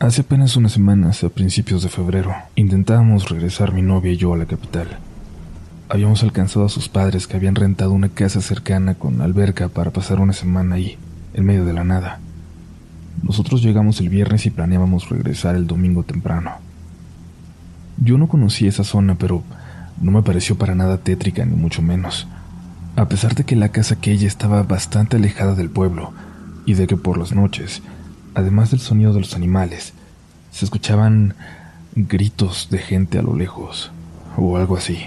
Hace apenas unas semanas, a principios de febrero, intentábamos regresar mi novia y yo a la capital. Habíamos alcanzado a sus padres que habían rentado una casa cercana con alberca para pasar una semana ahí, en medio de la nada. Nosotros llegamos el viernes y planeábamos regresar el domingo temprano. Yo no conocía esa zona, pero no me pareció para nada tétrica, ni mucho menos. A pesar de que la casa aquella estaba bastante alejada del pueblo, y de que por las noches además del sonido de los animales, se escuchaban gritos de gente a lo lejos, o algo así.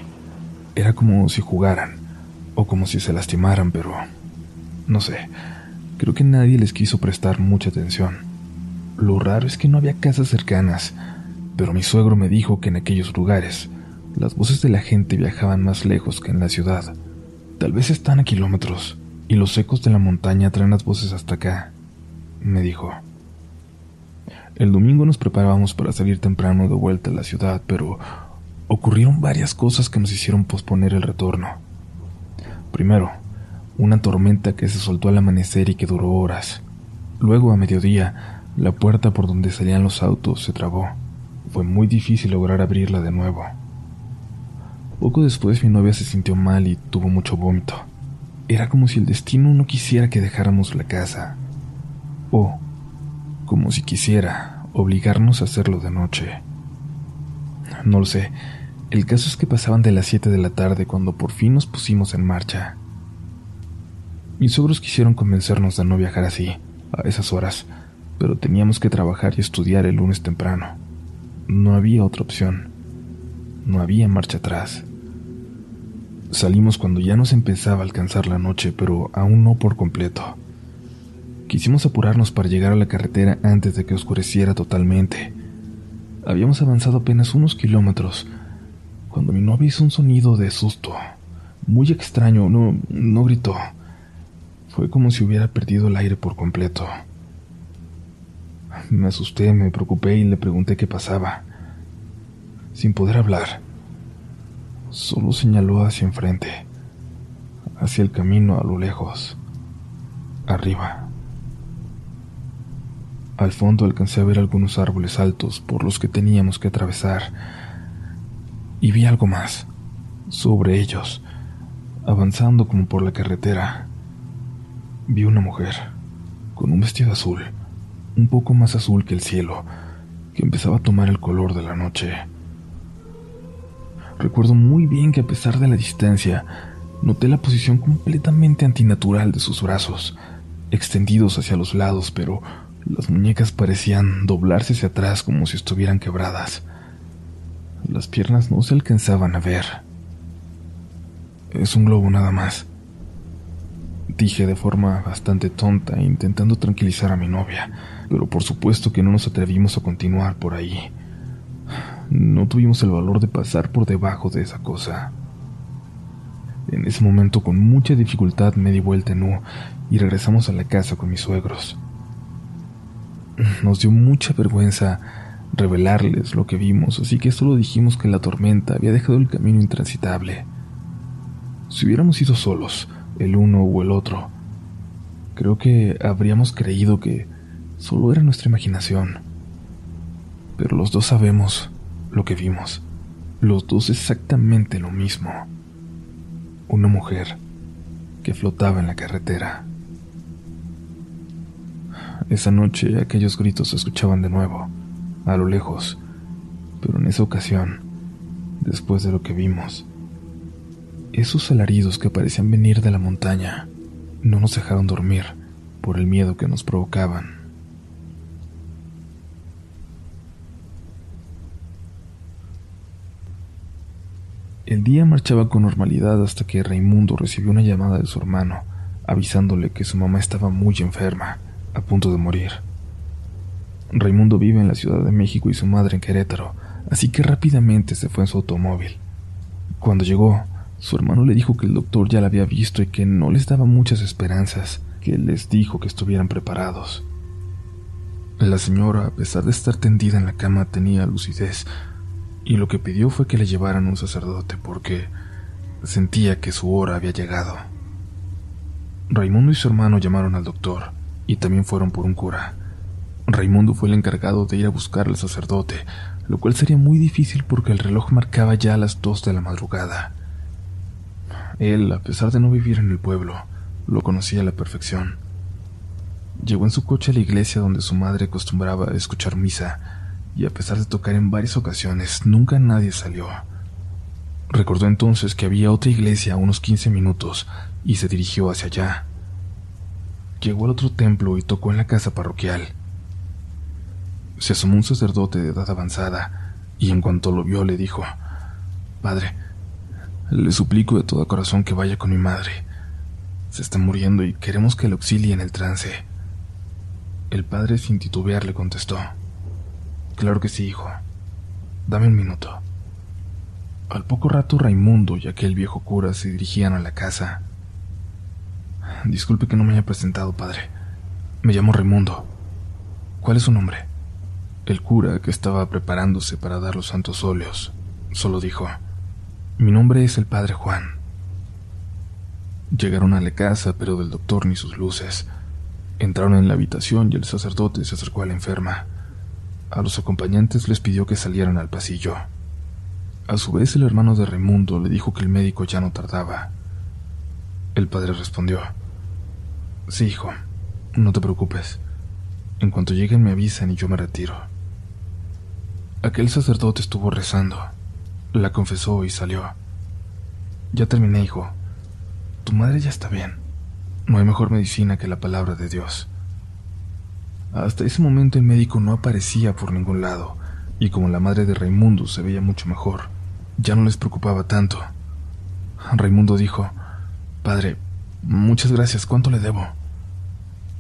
Era como si jugaran, o como si se lastimaran, pero... no sé, creo que nadie les quiso prestar mucha atención. Lo raro es que no había casas cercanas, pero mi suegro me dijo que en aquellos lugares las voces de la gente viajaban más lejos que en la ciudad. Tal vez están a kilómetros, y los ecos de la montaña traen las voces hasta acá, me dijo. El domingo nos preparábamos para salir temprano de vuelta a la ciudad, pero ocurrieron varias cosas que nos hicieron posponer el retorno. Primero, una tormenta que se soltó al amanecer y que duró horas. Luego, a mediodía, la puerta por donde salían los autos se trabó. Fue muy difícil lograr abrirla de nuevo. Poco después mi novia se sintió mal y tuvo mucho vómito. Era como si el destino no quisiera que dejáramos la casa. O como si quisiera obligarnos a hacerlo de noche. No lo sé. El caso es que pasaban de las 7 de la tarde cuando por fin nos pusimos en marcha. Mis suegros quisieron convencernos de no viajar así, a esas horas, pero teníamos que trabajar y estudiar el lunes temprano. No había otra opción. No había marcha atrás. Salimos cuando ya nos empezaba a alcanzar la noche, pero aún no por completo. Quisimos apurarnos para llegar a la carretera antes de que oscureciera totalmente. Habíamos avanzado apenas unos kilómetros cuando mi novia hizo un sonido de susto. Muy extraño, no, no gritó. Fue como si hubiera perdido el aire por completo. Me asusté, me preocupé y le pregunté qué pasaba. Sin poder hablar, solo señaló hacia enfrente, hacia el camino a lo lejos, arriba. Al fondo alcancé a ver algunos árboles altos por los que teníamos que atravesar. Y vi algo más. Sobre ellos, avanzando como por la carretera, vi una mujer, con un vestido azul, un poco más azul que el cielo, que empezaba a tomar el color de la noche. Recuerdo muy bien que a pesar de la distancia, noté la posición completamente antinatural de sus brazos, extendidos hacia los lados, pero las muñecas parecían doblarse hacia atrás como si estuvieran quebradas. Las piernas no se alcanzaban a ver. Es un globo nada más. Dije de forma bastante tonta, intentando tranquilizar a mi novia, pero por supuesto que no nos atrevimos a continuar por ahí. No tuvimos el valor de pasar por debajo de esa cosa. En ese momento, con mucha dificultad, me di vuelta en U y regresamos a la casa con mis suegros. Nos dio mucha vergüenza revelarles lo que vimos, así que solo dijimos que la tormenta había dejado el camino intransitable. Si hubiéramos ido solos, el uno o el otro, creo que habríamos creído que solo era nuestra imaginación. Pero los dos sabemos lo que vimos, los dos exactamente lo mismo. Una mujer que flotaba en la carretera. Esa noche aquellos gritos se escuchaban de nuevo, a lo lejos, pero en esa ocasión, después de lo que vimos, esos alaridos que parecían venir de la montaña no nos dejaron dormir por el miedo que nos provocaban. El día marchaba con normalidad hasta que Raimundo recibió una llamada de su hermano, avisándole que su mamá estaba muy enferma a punto de morir. Raimundo vive en la Ciudad de México y su madre en Querétaro, así que rápidamente se fue en su automóvil. Cuando llegó, su hermano le dijo que el doctor ya la había visto y que no les daba muchas esperanzas, que les dijo que estuvieran preparados. La señora, a pesar de estar tendida en la cama, tenía lucidez, y lo que pidió fue que le llevaran un sacerdote porque sentía que su hora había llegado. Raimundo y su hermano llamaron al doctor, y también fueron por un cura. Raimundo fue el encargado de ir a buscar al sacerdote, lo cual sería muy difícil porque el reloj marcaba ya las dos de la madrugada. Él, a pesar de no vivir en el pueblo, lo conocía a la perfección. Llegó en su coche a la iglesia donde su madre acostumbraba a escuchar misa, y a pesar de tocar en varias ocasiones, nunca nadie salió. Recordó entonces que había otra iglesia a unos 15 minutos y se dirigió hacia allá. Llegó al otro templo y tocó en la casa parroquial. Se asomó un sacerdote de edad avanzada y en cuanto lo vio le dijo, Padre, le suplico de todo corazón que vaya con mi madre. Se está muriendo y queremos que le auxilie en el trance. El padre sin titubear le contestó, Claro que sí, hijo. Dame un minuto. Al poco rato Raimundo y aquel viejo cura se dirigían a la casa. Disculpe que no me haya presentado, padre. Me llamo Raimundo. ¿Cuál es su nombre? El cura, que estaba preparándose para dar los santos óleos, solo dijo, Mi nombre es el padre Juan. Llegaron a la casa, pero del doctor ni sus luces. Entraron en la habitación y el sacerdote se acercó a la enferma. A los acompañantes les pidió que salieran al pasillo. A su vez, el hermano de Raimundo le dijo que el médico ya no tardaba. El padre respondió, Sí, hijo, no te preocupes. En cuanto lleguen me avisan y yo me retiro. Aquel sacerdote estuvo rezando, la confesó y salió. Ya terminé, hijo. Tu madre ya está bien. No hay mejor medicina que la palabra de Dios. Hasta ese momento el médico no aparecía por ningún lado, y como la madre de Raimundo se veía mucho mejor, ya no les preocupaba tanto. Raimundo dijo, Padre, muchas gracias, ¿cuánto le debo?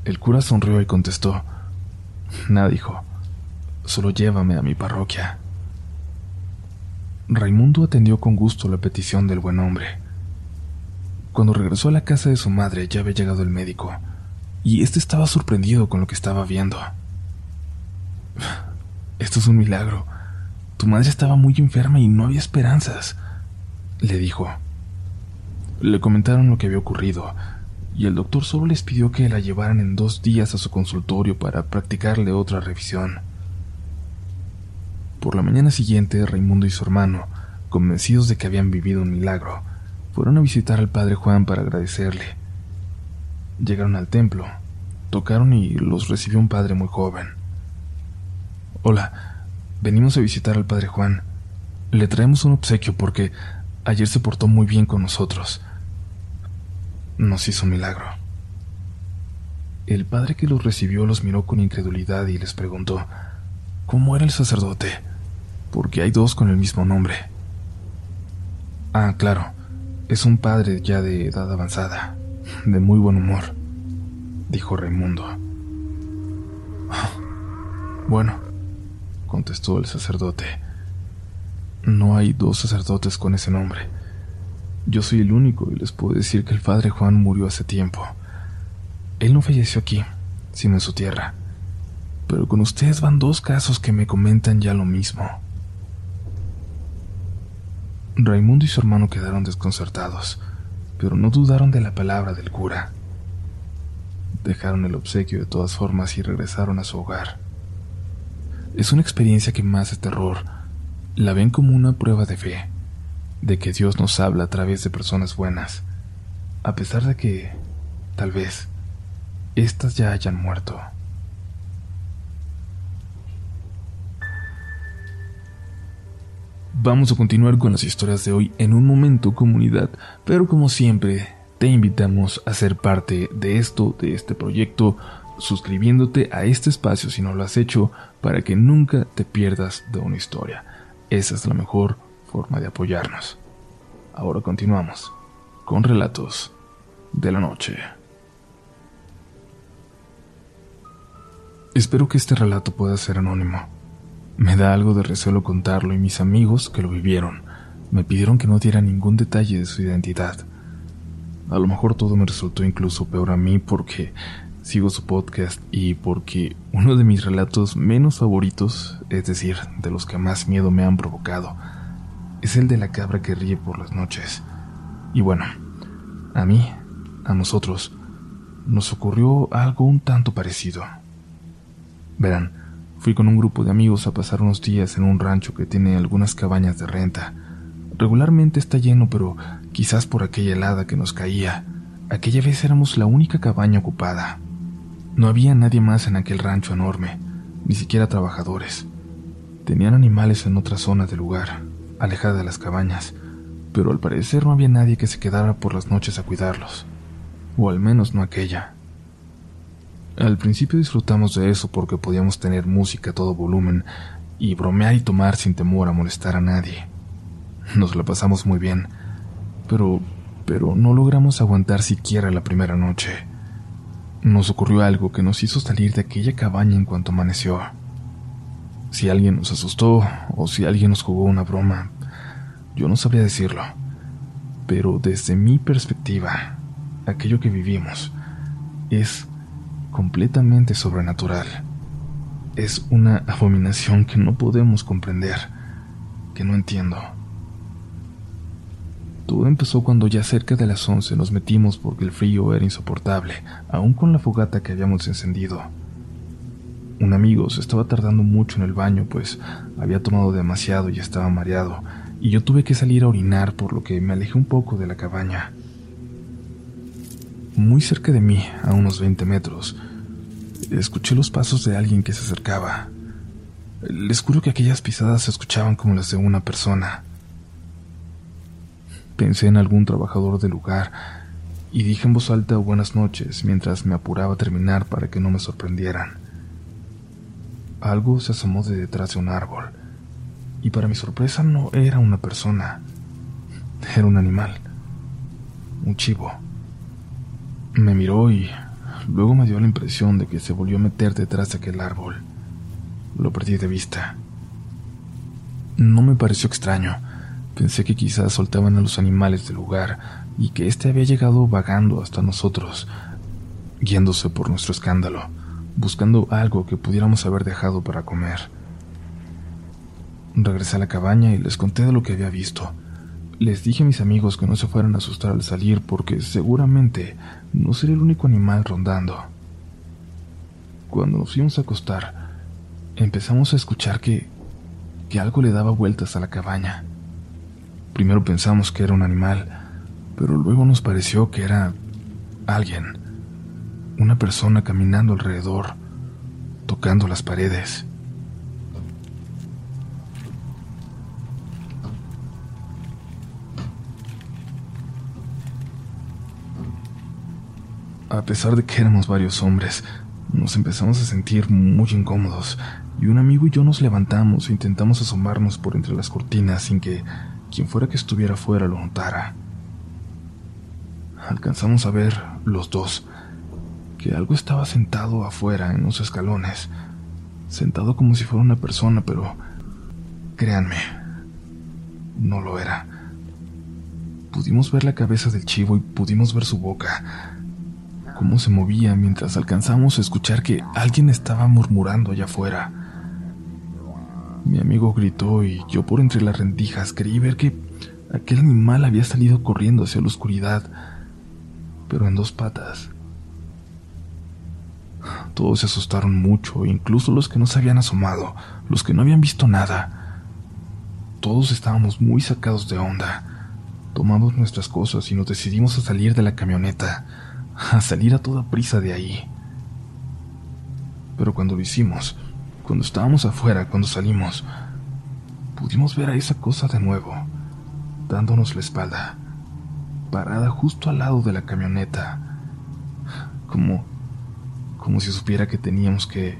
El cura sonrió y contestó, Nada, hijo. Solo llévame a mi parroquia. Raimundo atendió con gusto la petición del buen hombre. Cuando regresó a la casa de su madre ya había llegado el médico, y éste estaba sorprendido con lo que estaba viendo. Esto es un milagro. Tu madre estaba muy enferma y no había esperanzas, le dijo. Le comentaron lo que había ocurrido, y el doctor solo les pidió que la llevaran en dos días a su consultorio para practicarle otra revisión. Por la mañana siguiente, Raimundo y su hermano, convencidos de que habían vivido un milagro, fueron a visitar al padre Juan para agradecerle. Llegaron al templo, tocaron y los recibió un padre muy joven. Hola, venimos a visitar al padre Juan. Le traemos un obsequio porque ayer se portó muy bien con nosotros nos hizo milagro. El padre que los recibió los miró con incredulidad y les preguntó, ¿cómo era el sacerdote? Porque hay dos con el mismo nombre. Ah, claro, es un padre ya de edad avanzada, de muy buen humor, dijo Raimundo. Bueno, contestó el sacerdote, no hay dos sacerdotes con ese nombre. Yo soy el único y les puedo decir que el padre Juan murió hace tiempo. Él no falleció aquí, sino en su tierra. Pero con ustedes van dos casos que me comentan ya lo mismo. Raimundo y su hermano quedaron desconcertados, pero no dudaron de la palabra del cura. Dejaron el obsequio de todas formas y regresaron a su hogar. Es una experiencia que más de terror la ven como una prueba de fe de que Dios nos habla a través de personas buenas, a pesar de que, tal vez, éstas ya hayan muerto. Vamos a continuar con las historias de hoy en un momento comunidad, pero como siempre, te invitamos a ser parte de esto, de este proyecto, suscribiéndote a este espacio si no lo has hecho, para que nunca te pierdas de una historia. Esa es la mejor forma de apoyarnos. Ahora continuamos con relatos de la noche. Espero que este relato pueda ser anónimo. Me da algo de recelo contarlo y mis amigos que lo vivieron me pidieron que no diera ningún detalle de su identidad. A lo mejor todo me resultó incluso peor a mí porque sigo su podcast y porque uno de mis relatos menos favoritos, es decir, de los que más miedo me han provocado, es el de la cabra que ríe por las noches. Y bueno, a mí, a nosotros, nos ocurrió algo un tanto parecido. Verán, fui con un grupo de amigos a pasar unos días en un rancho que tiene algunas cabañas de renta. Regularmente está lleno, pero quizás por aquella helada que nos caía, aquella vez éramos la única cabaña ocupada. No había nadie más en aquel rancho enorme, ni siquiera trabajadores. Tenían animales en otras zonas del lugar, alejada de las cabañas, pero al parecer no había nadie que se quedara por las noches a cuidarlos, o al menos no aquella. Al principio disfrutamos de eso porque podíamos tener música a todo volumen y bromear y tomar sin temor a molestar a nadie. Nos la pasamos muy bien, pero pero no logramos aguantar siquiera la primera noche. Nos ocurrió algo que nos hizo salir de aquella cabaña en cuanto amaneció. Si alguien nos asustó o si alguien nos jugó una broma, yo no sabría decirlo. Pero desde mi perspectiva, aquello que vivimos es completamente sobrenatural. Es una abominación que no podemos comprender, que no entiendo. Todo empezó cuando ya cerca de las once nos metimos porque el frío era insoportable, aún con la fogata que habíamos encendido. Un amigo se estaba tardando mucho en el baño, pues había tomado demasiado y estaba mareado, y yo tuve que salir a orinar por lo que me alejé un poco de la cabaña. Muy cerca de mí, a unos 20 metros, escuché los pasos de alguien que se acercaba. Les juro que aquellas pisadas se escuchaban como las de una persona. Pensé en algún trabajador del lugar y dije en voz alta buenas noches mientras me apuraba a terminar para que no me sorprendieran. Algo se asomó de detrás de un árbol y para mi sorpresa no era una persona, era un animal, un chivo. Me miró y luego me dio la impresión de que se volvió a meter detrás de aquel árbol. Lo perdí de vista. No me pareció extraño. Pensé que quizás soltaban a los animales del lugar y que éste había llegado vagando hasta nosotros, guiándose por nuestro escándalo, buscando algo que pudiéramos haber dejado para comer. Regresé a la cabaña y les conté de lo que había visto. Les dije a mis amigos que no se fueran a asustar al salir porque seguramente no sería el único animal rondando. Cuando nos fuimos a acostar, empezamos a escuchar que, que algo le daba vueltas a la cabaña. Primero pensamos que era un animal, pero luego nos pareció que era alguien, una persona caminando alrededor, tocando las paredes. A pesar de que éramos varios hombres, nos empezamos a sentir muy incómodos y un amigo y yo nos levantamos e intentamos asomarnos por entre las cortinas sin que quien fuera que estuviera fuera lo notara. Alcanzamos a ver, los dos, que algo estaba sentado afuera en los escalones, sentado como si fuera una persona, pero créanme, no lo era. Pudimos ver la cabeza del chivo y pudimos ver su boca, cómo se movía mientras alcanzamos a escuchar que alguien estaba murmurando allá afuera. Mi amigo gritó y yo por entre las rendijas creí ver que aquel animal había salido corriendo hacia la oscuridad, pero en dos patas. Todos se asustaron mucho, incluso los que no se habían asomado, los que no habían visto nada. Todos estábamos muy sacados de onda. Tomamos nuestras cosas y nos decidimos a salir de la camioneta a salir a toda prisa de ahí. Pero cuando lo hicimos, cuando estábamos afuera, cuando salimos, pudimos ver a esa cosa de nuevo, dándonos la espalda, parada justo al lado de la camioneta, como, como si supiera que teníamos que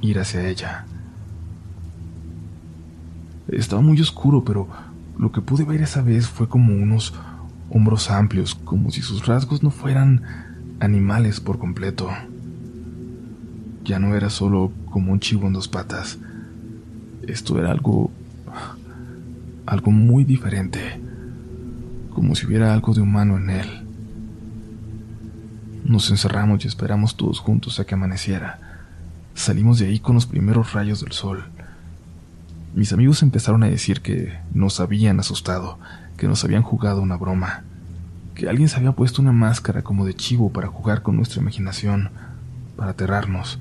ir hacia ella. Estaba muy oscuro, pero lo que pude ver esa vez fue como unos hombros amplios, como si sus rasgos no fueran animales por completo. Ya no era solo como un chivo en dos patas. Esto era algo... algo muy diferente. Como si hubiera algo de humano en él. Nos encerramos y esperamos todos juntos a que amaneciera. Salimos de ahí con los primeros rayos del sol. Mis amigos empezaron a decir que nos habían asustado, que nos habían jugado una broma que alguien se había puesto una máscara como de chivo para jugar con nuestra imaginación, para aterrarnos.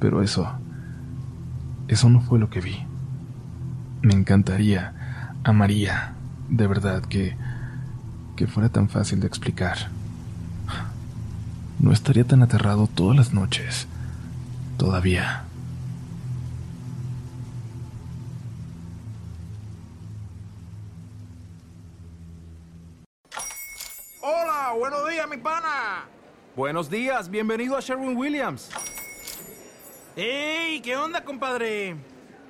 Pero eso... Eso no fue lo que vi. Me encantaría, amaría, de verdad, que... que fuera tan fácil de explicar. No estaría tan aterrado todas las noches. Todavía. Hola, buenos días, mi pana. Buenos días, bienvenido a Sherwin Williams. ¡Ey! ¿Qué onda, compadre?